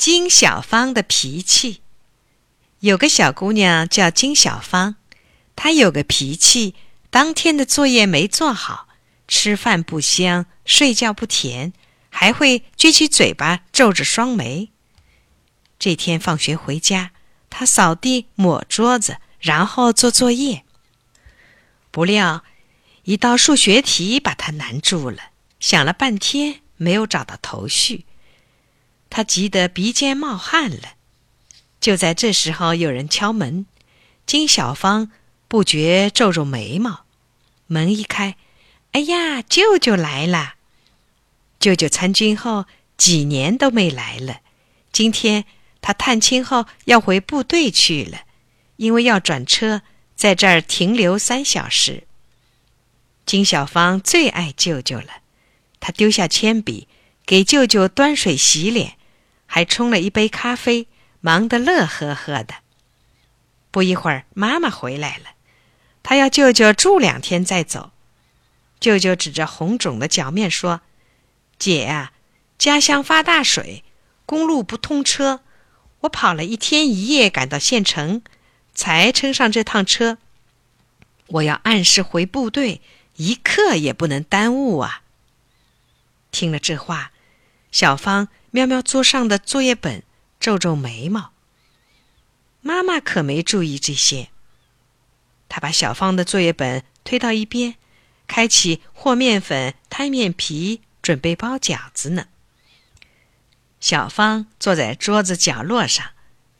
金小芳的脾气。有个小姑娘叫金小芳，她有个脾气，当天的作业没做好，吃饭不香，睡觉不甜，还会撅起嘴巴，皱着双眉。这天放学回家，她扫地、抹桌子，然后做作业。不料，一道数学题把她难住了，想了半天没有找到头绪。他急得鼻尖冒汗了。就在这时候，有人敲门。金小芳不觉皱皱眉毛。门一开，哎呀，舅舅来了！舅舅参军后几年都没来了。今天他探亲后要回部队去了，因为要转车，在这儿停留三小时。金小芳最爱舅舅了，她丢下铅笔，给舅舅端水洗脸。还冲了一杯咖啡，忙得乐呵呵的。不一会儿，妈妈回来了，她要舅舅住两天再走。舅舅指着红肿的脚面说：“姐啊，家乡发大水，公路不通车，我跑了一天一夜赶到县城，才乘上这趟车。我要按时回部队，一刻也不能耽误啊。”听了这话，小芳。瞄瞄桌上的作业本，皱皱眉毛。妈妈可没注意这些。她把小芳的作业本推到一边，开启和面粉、摊面皮，准备包饺子呢。小芳坐在桌子角落上，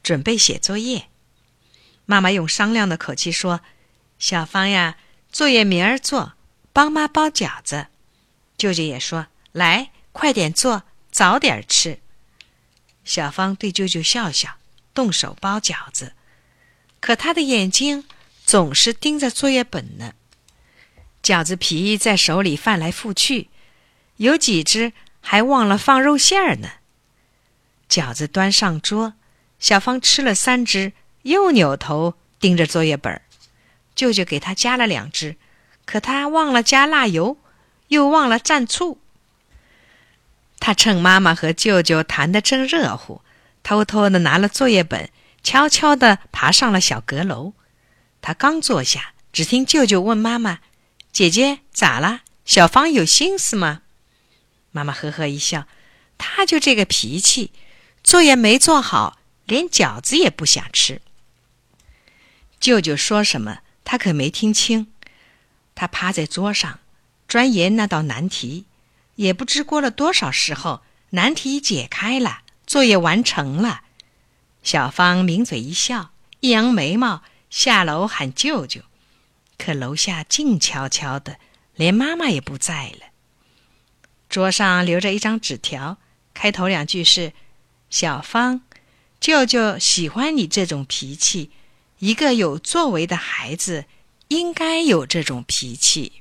准备写作业。妈妈用商量的口气说：“小芳呀，作业明儿做，帮妈包饺子。”舅舅也说：“来，快点做。”早点吃。小芳对舅舅笑笑，动手包饺子，可她的眼睛总是盯着作业本呢。饺子皮在手里翻来覆去，有几只还忘了放肉馅儿呢。饺子端上桌，小芳吃了三只，又扭头盯着作业本。舅舅给她加了两只，可她忘了加辣油，又忘了蘸醋。他趁妈妈和舅舅谈得正热乎，偷偷的拿了作业本，悄悄地爬上了小阁楼。他刚坐下，只听舅舅问妈妈：“姐姐咋了？小芳有心思吗？”妈妈呵呵一笑：“他就这个脾气，作业没做好，连饺子也不想吃。”舅舅说什么，他可没听清。他趴在桌上，钻研那道难题。也不知过了多少时候，难题解开了，作业完成了。小芳抿嘴一笑，一扬眉毛，下楼喊舅舅。可楼下静悄悄的，连妈妈也不在了。桌上留着一张纸条，开头两句是：“小芳，舅舅喜欢你这种脾气，一个有作为的孩子应该有这种脾气。”